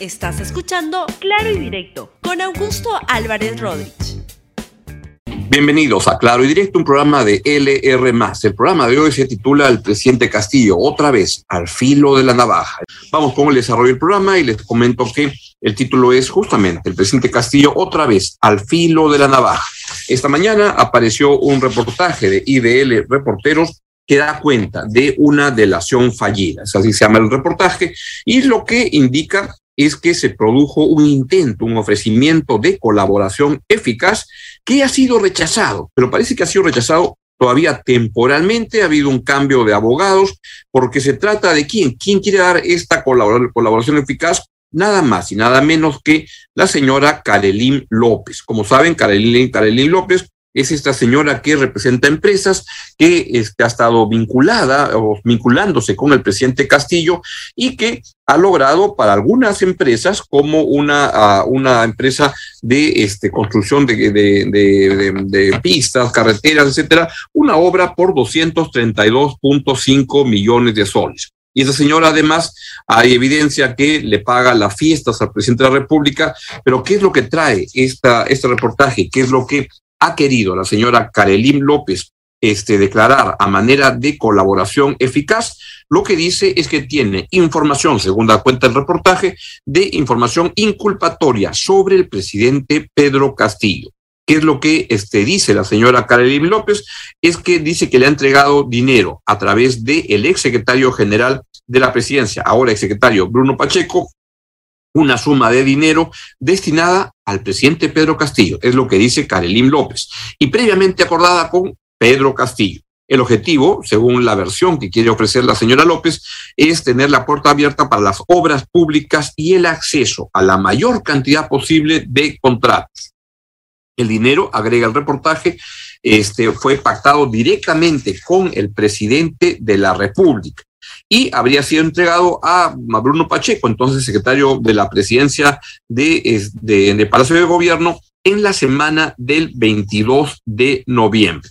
Estás escuchando Claro y Directo con Augusto Álvarez Rodríguez. Bienvenidos a Claro y Directo, un programa de LR. El programa de hoy se titula El presidente Castillo, otra vez, al filo de la navaja. Vamos con el desarrollo del programa y les comento que el título es justamente El presidente Castillo, otra vez, al filo de la navaja. Esta mañana apareció un reportaje de IDL Reporteros que da cuenta de una delación fallida, así se llama el reportaje, y lo que indica es que se produjo un intento, un ofrecimiento de colaboración eficaz que ha sido rechazado, pero parece que ha sido rechazado todavía temporalmente, ha habido un cambio de abogados, porque se trata de quién, quién quiere dar esta colaboración eficaz, nada más y nada menos que la señora Karelín López. Como saben, Karelín López es esta señora que representa empresas, que este, ha estado vinculada o vinculándose con el presidente Castillo y que ha logrado para algunas empresas, como una, una empresa de este, construcción de, de, pistas, carreteras, etcétera, una obra por 232.5 millones de soles. Y esa señora además hay evidencia que le paga las fiestas al presidente de la República, pero ¿qué es lo que trae esta, este reportaje? ¿Qué es lo que ha querido la señora Karelín López este, declarar a manera de colaboración eficaz, lo que dice es que tiene información, según da cuenta el reportaje, de información inculpatoria sobre el presidente Pedro Castillo. ¿Qué es lo que este, dice la señora Karelín López? Es que dice que le ha entregado dinero a través del el ex secretario general de la presidencia, ahora ex secretario Bruno Pacheco, una suma de dinero destinada al presidente Pedro Castillo, es lo que dice Karelín López, y previamente acordada con Pedro Castillo. El objetivo, según la versión que quiere ofrecer la señora López, es tener la puerta abierta para las obras públicas y el acceso a la mayor cantidad posible de contratos. El dinero, agrega el reportaje, este, fue pactado directamente con el presidente de la República y habría sido entregado a Bruno Pacheco, entonces secretario de la presidencia de, de, Palacio de Gobierno, en la semana del 22 de noviembre.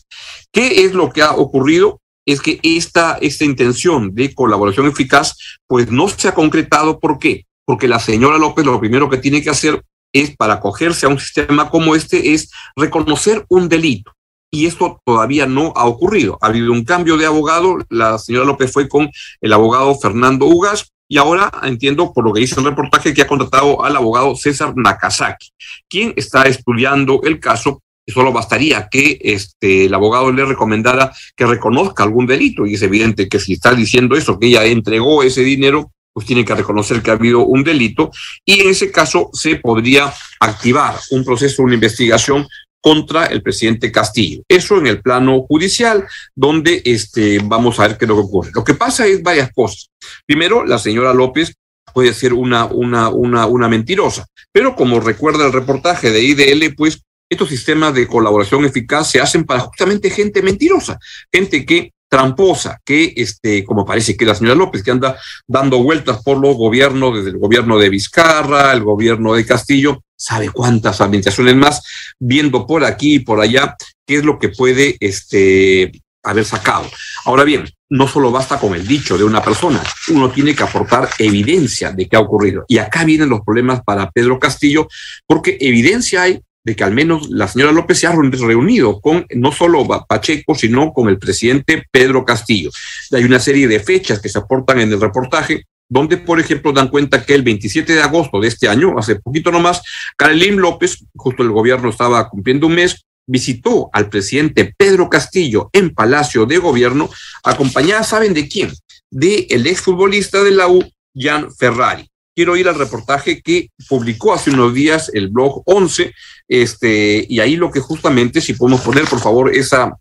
¿Qué es lo que ha ocurrido? Es que esta, esta intención de colaboración eficaz, pues no se ha concretado. ¿Por qué? Porque la señora López lo primero que tiene que hacer es, para acogerse a un sistema como este, es reconocer un delito y esto todavía no ha ocurrido. Ha habido un cambio de abogado, la señora López fue con el abogado Fernando Ugas y ahora entiendo por lo que dice el reportaje que ha contratado al abogado César Nakazaki, quien está estudiando el caso. Solo bastaría que este, el abogado le recomendara que reconozca algún delito y es evidente que si está diciendo eso, que ella entregó ese dinero, pues tiene que reconocer que ha habido un delito y en ese caso se podría activar un proceso, una investigación contra el presidente Castillo. Eso en el plano judicial, donde este, vamos a ver qué es lo que ocurre. Lo que pasa es varias cosas. Primero, la señora López puede ser una, una, una, una mentirosa, pero como recuerda el reportaje de IDL, pues estos sistemas de colaboración eficaz se hacen para justamente gente mentirosa, gente que tramposa que, este, como parece que la señora López, que anda dando vueltas por los gobiernos, desde el gobierno de Vizcarra, el gobierno de Castillo, sabe cuántas administraciones más, viendo por aquí y por allá qué es lo que puede este, haber sacado. Ahora bien, no solo basta con el dicho de una persona, uno tiene que aportar evidencia de qué ha ocurrido. Y acá vienen los problemas para Pedro Castillo, porque evidencia hay de que al menos la señora López se ha reunido con no solo Pacheco, sino con el presidente Pedro Castillo. Hay una serie de fechas que se aportan en el reportaje, donde, por ejemplo, dan cuenta que el 27 de agosto de este año, hace poquito nomás, Carolín López, justo el gobierno estaba cumpliendo un mes, visitó al presidente Pedro Castillo en Palacio de Gobierno, acompañada, ¿saben de quién? De el exfutbolista de la U, Jan Ferrari quiero ir al reportaje que publicó hace unos días el blog 11, este, y ahí lo que justamente, si podemos poner por favor esa,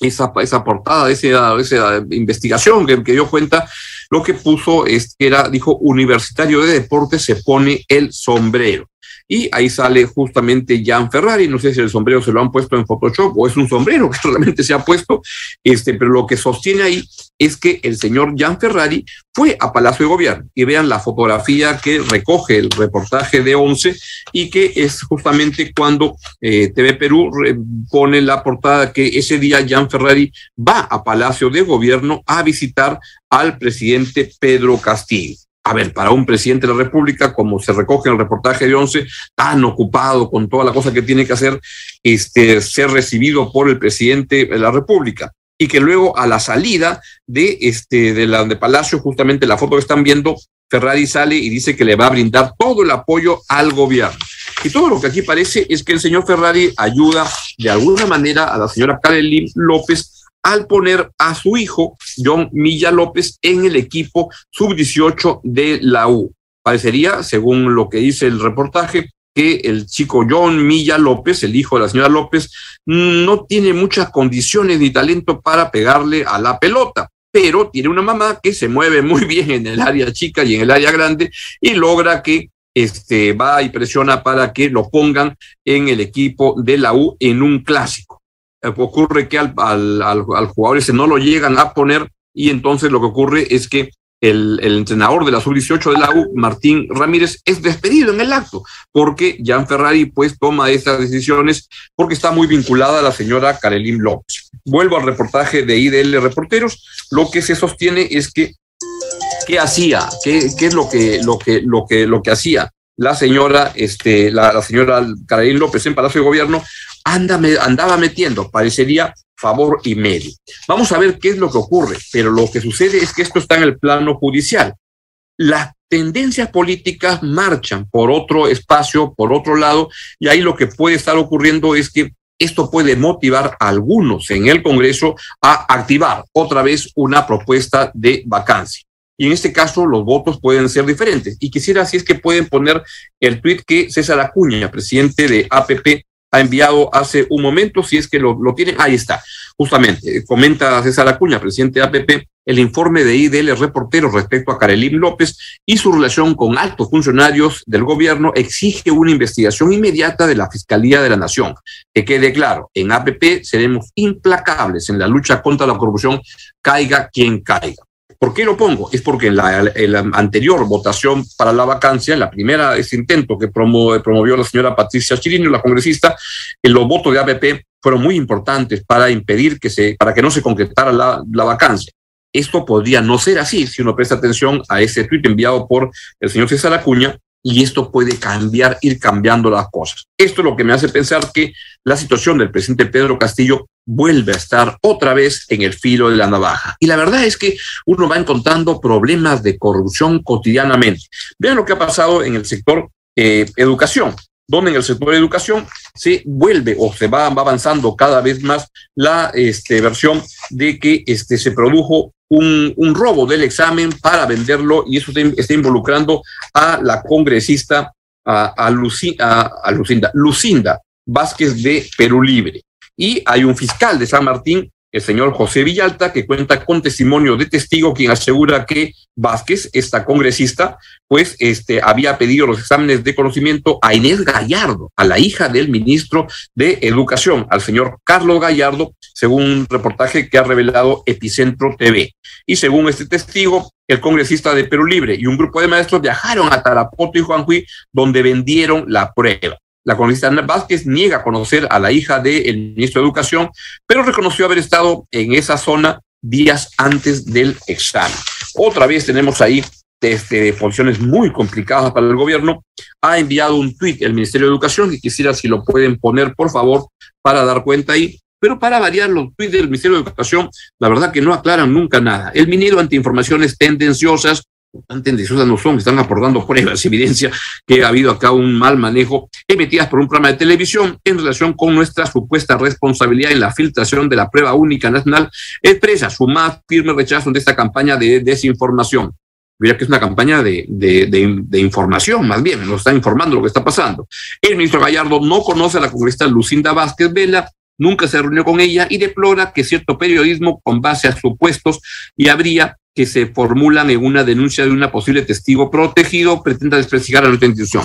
esa, esa portada, esa, esa investigación que, que dio cuenta, lo que puso es que era, dijo, Universitario de Deportes se pone el sombrero y ahí sale justamente Jan Ferrari, no sé si el sombrero se lo han puesto en Photoshop o es un sombrero que realmente se ha puesto, este, pero lo que sostiene ahí es que el señor Jan Ferrari fue a Palacio de Gobierno. Y vean la fotografía que recoge el reportaje de Once y que es justamente cuando eh, TV Perú pone la portada que ese día Jan Ferrari va a Palacio de Gobierno a visitar al presidente Pedro Castillo. A ver, para un presidente de la República, como se recoge en el reportaje de Once, tan ocupado con toda la cosa que tiene que hacer, este, ser recibido por el presidente de la República y que luego a la salida de este de la de Palacio, justamente la foto que están viendo, Ferrari sale y dice que le va a brindar todo el apoyo al gobierno. Y todo lo que aquí parece es que el señor Ferrari ayuda de alguna manera a la señora Karen López al poner a su hijo, John Milla López, en el equipo sub-18 de la U. Parecería, según lo que dice el reportaje, que el chico John Milla López, el hijo de la señora López, no tiene muchas condiciones ni talento para pegarle a la pelota, pero tiene una mamá que se mueve muy bien en el área chica y en el área grande y logra que este, va y presiona para que lo pongan en el equipo de la U en un clásico. Eh, ocurre que al, al, al, al jugador ese no lo llegan a poner y entonces lo que ocurre es que el, el, entrenador de la sub-18 de la U, Martín Ramírez, es despedido en el acto, porque Jan Ferrari pues toma estas decisiones porque está muy vinculada a la señora Karelin López. Vuelvo al reportaje de IDL Reporteros, lo que se sostiene es que ¿qué hacía? ¿Qué, qué es lo que, lo, que, lo, que, lo que hacía? La señora, este, la, señora Karelin López en Palacio de Gobierno anda, andaba metiendo, parecería favor y medio. Vamos a ver qué es lo que ocurre, pero lo que sucede es que esto está en el plano judicial. Las tendencias políticas marchan por otro espacio, por otro lado, y ahí lo que puede estar ocurriendo es que esto puede motivar a algunos en el Congreso a activar otra vez una propuesta de vacancia. Y en este caso los votos pueden ser diferentes. Y quisiera, si es que pueden poner el tuit que César Acuña, presidente de APP, ha enviado hace un momento, si es que lo, lo ahí está, justamente, comenta César Acuña, presidente de APP, el informe de IDL reportero respecto a Karelim López y su relación con altos funcionarios del gobierno exige una investigación inmediata de la Fiscalía de la Nación. Que quede claro, en APP seremos implacables en la lucha contra la corrupción, caiga quien caiga. ¿Por qué lo pongo? Es porque en la, anterior votación para la vacancia, en la primera, ese intento que promo, promovió la señora Patricia Chirino, la congresista, los votos de APP fueron muy importantes para impedir que se, para que no se concretara la, la vacancia. Esto podría no ser así si uno presta atención a ese tuit enviado por el señor César Acuña, y esto puede cambiar, ir cambiando las cosas. Esto es lo que me hace pensar que la situación del presidente Pedro Castillo vuelve a estar otra vez en el filo de la navaja. Y la verdad es que uno va encontrando problemas de corrupción cotidianamente. Vean lo que ha pasado en el sector eh, educación donde en el sector de educación se vuelve o se va, va avanzando cada vez más la este, versión de que este, se produjo un, un, robo del examen para venderlo y eso está involucrando a la congresista, a, a, a Lucinda, Lucinda Vázquez de Perú Libre. Y hay un fiscal de San Martín el señor José Villalta, que cuenta con testimonio de testigo, quien asegura que Vázquez, esta congresista, pues este, había pedido los exámenes de conocimiento a Inés Gallardo, a la hija del ministro de Educación, al señor Carlos Gallardo, según un reportaje que ha revelado Epicentro TV. Y según este testigo, el congresista de Perú Libre y un grupo de maestros viajaron a Tarapoto y Juanjuy, donde vendieron la prueba. La congresista Ana Vázquez niega conocer a la hija del ministro de Educación, pero reconoció haber estado en esa zona días antes del examen. Otra vez tenemos ahí desde posiciones muy complicadas para el gobierno. Ha enviado un tuit el Ministerio de Educación y quisiera si lo pueden poner, por favor, para dar cuenta ahí. Pero para variar los tuits del Ministerio de Educación, la verdad que no aclaran nunca nada. El minero ante informaciones tendenciosas, tan tendenciosas no son, están aportando pruebas, evidencia que ha habido acá un mal manejo emitidas por un programa de televisión en relación con nuestra supuesta responsabilidad en la filtración de la prueba única nacional, expresa su más firme rechazo de esta campaña de desinformación. Mira que es una campaña de, de, de, información, más bien, nos está informando lo que está pasando. El ministro Gallardo no conoce a la congresista Lucinda Vázquez Vela, nunca se reunió con ella y deplora que cierto periodismo, con base a supuestos y habría que se formulan en una denuncia de una posible testigo protegido pretenda desprestigiar a nuestra institución.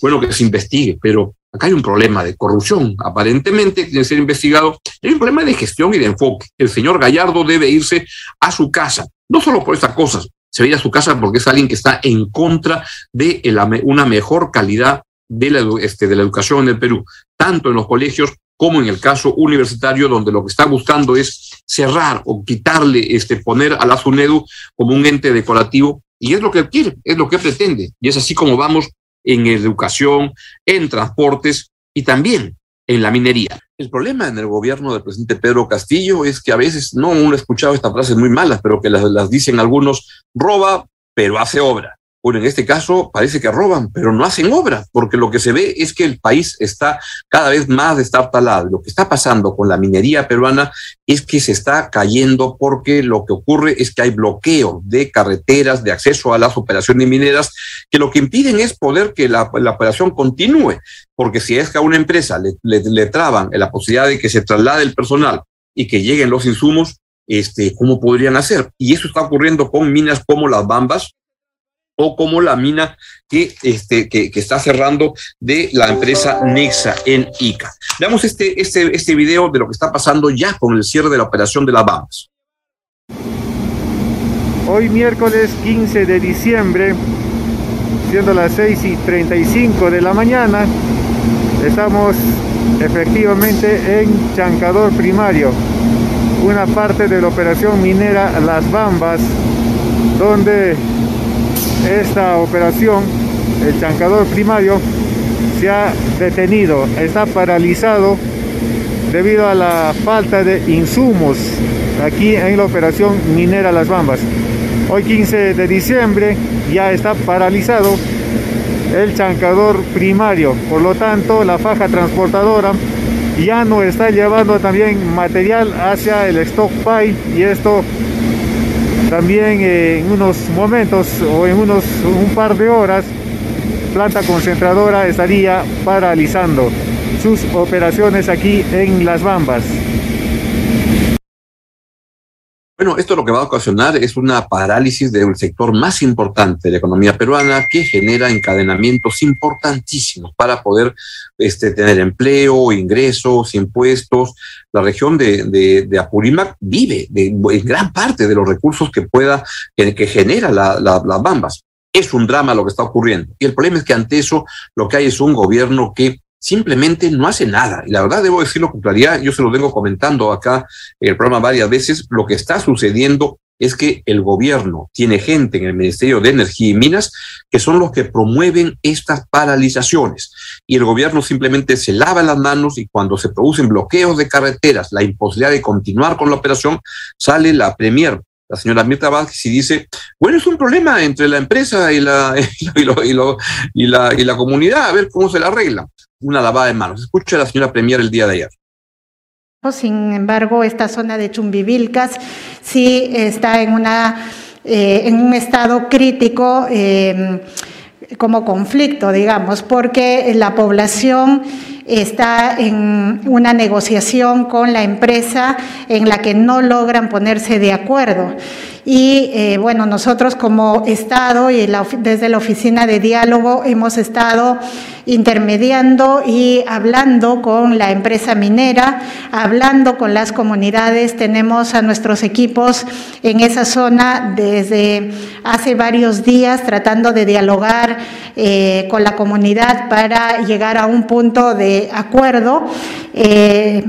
Bueno, que se investigue, pero acá hay un problema de corrupción, aparentemente que ser investigado. Hay un problema de gestión y de enfoque. El señor Gallardo debe irse a su casa, no solo por estas cosas, se va a ir a su casa porque es alguien que está en contra de una mejor calidad de la, este, de la educación en el Perú, tanto en los colegios como en el caso universitario, donde lo que está buscando es cerrar o quitarle, este, poner a la SUNEDU como un ente decorativo Y es lo que quiere, es lo que pretende. Y es así como vamos en educación, en transportes y también en la minería. El problema en el gobierno del presidente Pedro Castillo es que a veces, no uno ha escuchado estas frases muy malas, pero que las, las dicen algunos, roba, pero hace obra. Bueno, en este caso parece que roban, pero no hacen obra, porque lo que se ve es que el país está cada vez más destartalado. Lo que está pasando con la minería peruana es que se está cayendo porque lo que ocurre es que hay bloqueo de carreteras, de acceso a las operaciones mineras, que lo que impiden es poder que la, operación continúe, porque si es que a una empresa le, traban la posibilidad de que se traslade el personal y que lleguen los insumos, este, ¿cómo podrían hacer? Y eso está ocurriendo con minas como las Bambas, o como la mina que, este, que, está cerrando de la empresa Nexa en Ica. Veamos este, este, este video de lo que está pasando ya con el cierre de la operación de las Bahamas. Hoy miércoles 15 de diciembre, siendo las 6 y 35 de la mañana, estamos efectivamente en Chancador Primario, una parte de la operación minera Las Bambas, donde esta operación, el chancador primario, se ha detenido, está paralizado debido a la falta de insumos aquí en la operación minera Las Bambas. Hoy 15 de diciembre ya está paralizado el chancador primario, por lo tanto la faja transportadora ya no está llevando también material hacia el stockpile y esto también en unos momentos o en unos un par de horas, planta concentradora estaría paralizando sus operaciones aquí en Las Bambas. Bueno, esto lo que va a ocasionar es una parálisis del sector más importante de la economía peruana que genera encadenamientos importantísimos para poder este, tener empleo, ingresos, impuestos. La región de, Apurímac vive en gran parte de los recursos que pueda, que, genera la, las Bambas. Es un drama lo que está ocurriendo. Y el problema es que ante eso lo que hay es un gobierno que simplemente no hace nada. Y la verdad debo decirlo con claridad, yo se lo vengo comentando acá en el programa varias veces, lo que está sucediendo es que el gobierno tiene gente en el Ministerio de Energía y Minas que son los que promueven estas paralizaciones. Y el gobierno simplemente se lava las manos y cuando se producen bloqueos de carreteras, la imposibilidad de continuar con la operación, sale la Premier, la señora Mirta Vázquez, y dice, bueno, es un problema entre la empresa y la, y, la, y la comunidad, a ver cómo se la arregla una lavada de manos. Escucha a la señora Premier el día de ayer. Sin embargo, esta zona de Chumbivilcas sí está en, una, eh, en un estado crítico eh, como conflicto, digamos, porque la población está en una negociación con la empresa en la que no logran ponerse de acuerdo. Y eh, bueno, nosotros como Estado y desde la Oficina de Diálogo hemos estado intermediando y hablando con la empresa minera, hablando con las comunidades. Tenemos a nuestros equipos en esa zona desde hace varios días tratando de dialogar eh, con la comunidad para llegar a un punto de acuerdo. Eh,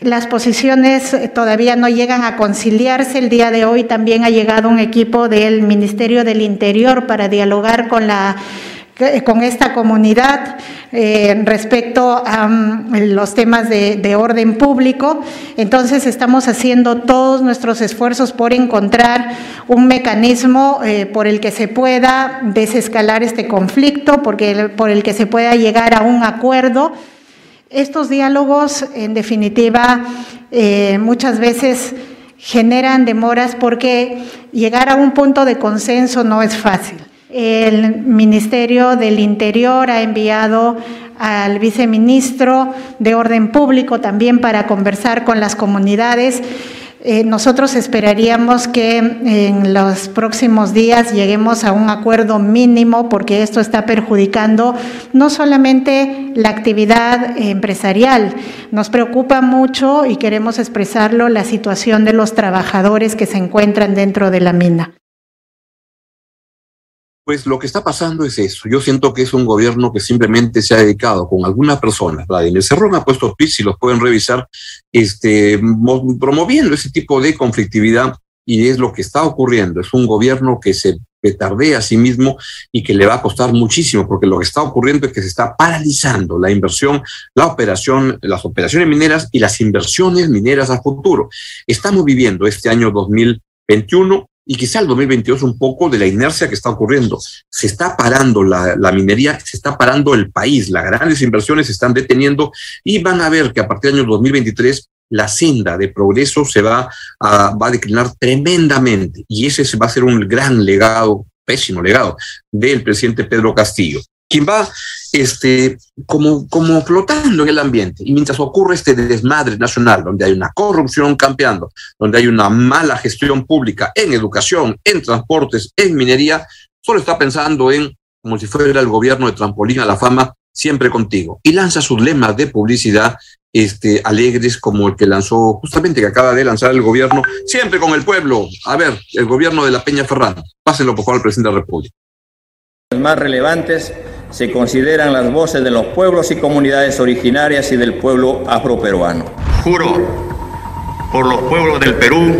las posiciones todavía no llegan a conciliarse. El día de hoy también ha llegado un equipo del Ministerio del Interior para dialogar con la con esta comunidad eh, respecto a mm, los temas de, orden público. Entonces estamos haciendo todos nuestros esfuerzos por encontrar un mecanismo eh, por el que se pueda desescalar este conflicto, porque, por el que se pueda llegar a un acuerdo. Estos diálogos, en definitiva, eh, muchas veces generan demoras porque llegar a un punto de consenso no es fácil. El Ministerio del Interior ha enviado al viceministro de Orden Público también para conversar con las comunidades eh, nosotros esperaríamos que en los próximos días lleguemos a un acuerdo mínimo porque esto está perjudicando no solamente la actividad empresarial, nos preocupa mucho y queremos expresarlo la situación de los trabajadores que se encuentran dentro de la mina. Pues lo que está pasando es eso. Yo siento que es un gobierno que simplemente se ha dedicado con algunas personas. Vladimir Cerrón ha puesto tweets, si los pueden revisar, este, promoviendo ese tipo de conflictividad y es lo que está ocurriendo. Es un gobierno que se petardea a sí mismo y que le va a costar muchísimo, porque lo que está ocurriendo es que se está paralizando la inversión, la operación, las operaciones mineras y las inversiones mineras a futuro. Estamos viviendo este año 2021 y quizá el 2022 un poco de la inercia que está ocurriendo. Se está parando la, la, minería, se está parando el país, las grandes inversiones se están deteniendo y van a ver que a partir del año 2023 la senda de progreso se va a, va a declinar tremendamente y ese va a ser un gran legado, pésimo legado, del presidente Pedro Castillo, quien va este, como, como flotando en el ambiente. Y mientras ocurre este desmadre nacional, donde hay una corrupción campeando, donde hay una mala gestión pública en educación, en transportes, en minería, solo está pensando en, como si fuera el gobierno de trampolín a la fama, siempre contigo. Y lanza sus lemas de publicidad este, alegres como el que lanzó justamente, que acaba de lanzar el gobierno, siempre con el pueblo. A ver, el gobierno de la Peña Ferrando. Pásenlo por favor al presidente de la República. Los más relevantes se consideran las voces de los pueblos y comunidades originarias y del pueblo afroperuano. Juro por los pueblos del Perú,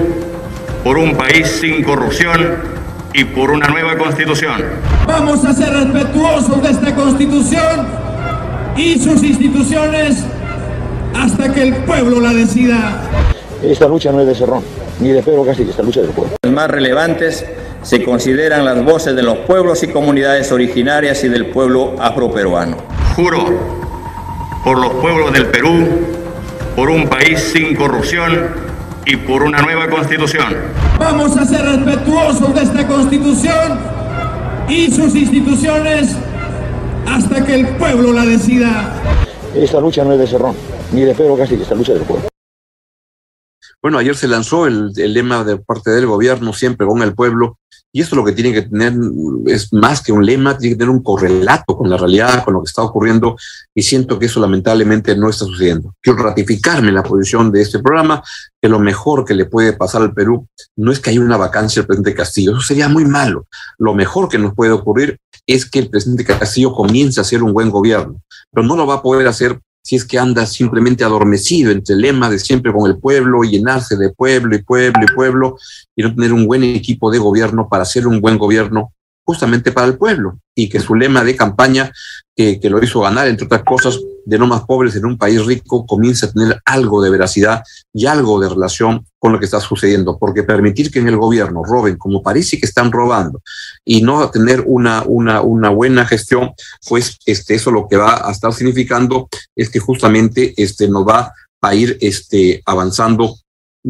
por un país sin corrupción y por una nueva constitución. Vamos a ser respetuosos de esta constitución y sus instituciones hasta que el pueblo la decida. Esta lucha no es de Cerrón, ni de Pedro Castillo, esta lucha del pueblo. Los más relevantes se consideran las voces de los pueblos y comunidades originarias y del pueblo afroperuano. Juro por los pueblos del Perú, por un país sin corrupción y por una nueva constitución. Vamos a ser respetuosos de esta constitución y sus instituciones hasta que el pueblo la decida. Esta lucha no es de Cerrón, ni de Pedro Castillo, esta lucha del pueblo. Bueno, ayer se lanzó el, el, lema de parte del gobierno, siempre con el pueblo, y esto lo que tiene que tener es más que un lema, tiene que tener un correlato con la realidad, con lo que está ocurriendo, y siento que eso lamentablemente no está sucediendo. Quiero ratificarme la posición de este programa, que lo mejor que le puede pasar al Perú no es que haya una vacancia del presidente Castillo, eso sería muy malo. Lo mejor que nos puede ocurrir es que el presidente Castillo comience a hacer un buen gobierno, pero no lo va a poder hacer si es que anda simplemente adormecido entre el lema de siempre con el pueblo llenarse de pueblo y pueblo y pueblo y no tener un buen equipo de gobierno para hacer un buen gobierno justamente para el pueblo y que su lema de campaña que, que lo hizo ganar, entre otras cosas, de no más pobres en un país rico, comience a tener algo de veracidad y algo de relación con lo que está sucediendo, porque permitir que en el gobierno roben como parece que están robando y no tener una, una, una buena gestión, pues este, eso lo que va a estar significando es que justamente este, nos va a ir este, avanzando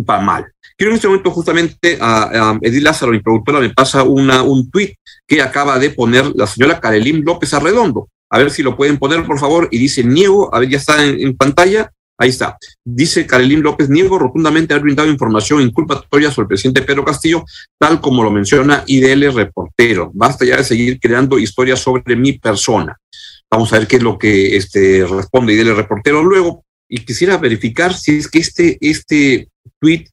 para mal. Quiero en este momento justamente a, a Edith Lázaro, mi productora, me pasa una, un tuit que acaba de poner la señora Karelín López Arredondo. A ver si lo pueden poner, por favor. Y dice, niego, a ver, ya está en, en pantalla. Ahí está. Dice Karelín López, niego rotundamente haber brindado información inculpatoria sobre el presidente Pedro Castillo, tal como lo menciona IDL Reportero. Basta ya de seguir creando historias sobre mi persona. Vamos a ver qué es lo que este, responde IDL Reportero luego. Y quisiera verificar si es que este, este tweet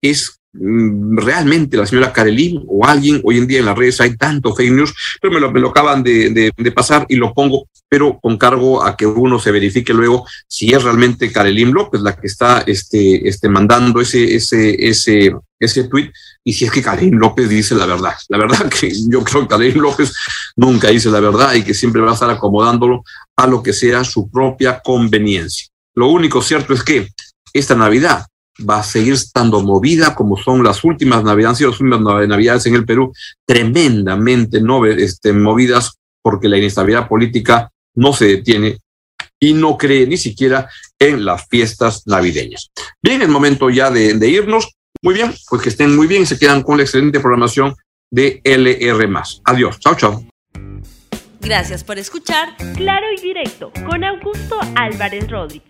es realmente la señora Karelín o alguien, hoy en día en las redes hay tanto fake news, pero me lo, me lo acaban de, de, pasar y lo pongo, pero con cargo a que uno se verifique luego si es realmente Karelín López la que está este, este, mandando ese, ese, ese, ese tweet y si es que Karelín López dice la verdad. La verdad que yo creo que Karelín López nunca dice la verdad y que siempre va a estar acomodándolo a lo que sea su propia conveniencia. Lo único cierto es que esta Navidad va a seguir estando movida como son las últimas navidades, las últimas navidades en el Perú, tremendamente no, este, movidas porque la inestabilidad política no se detiene y no cree ni siquiera en las fiestas navideñas. Bien, es momento ya de, de irnos. Muy bien, pues que estén muy bien, se quedan con la excelente programación de LR. Adiós, chao, chao. Gracias por escuchar Claro y Directo con Augusto Álvarez Rodríguez.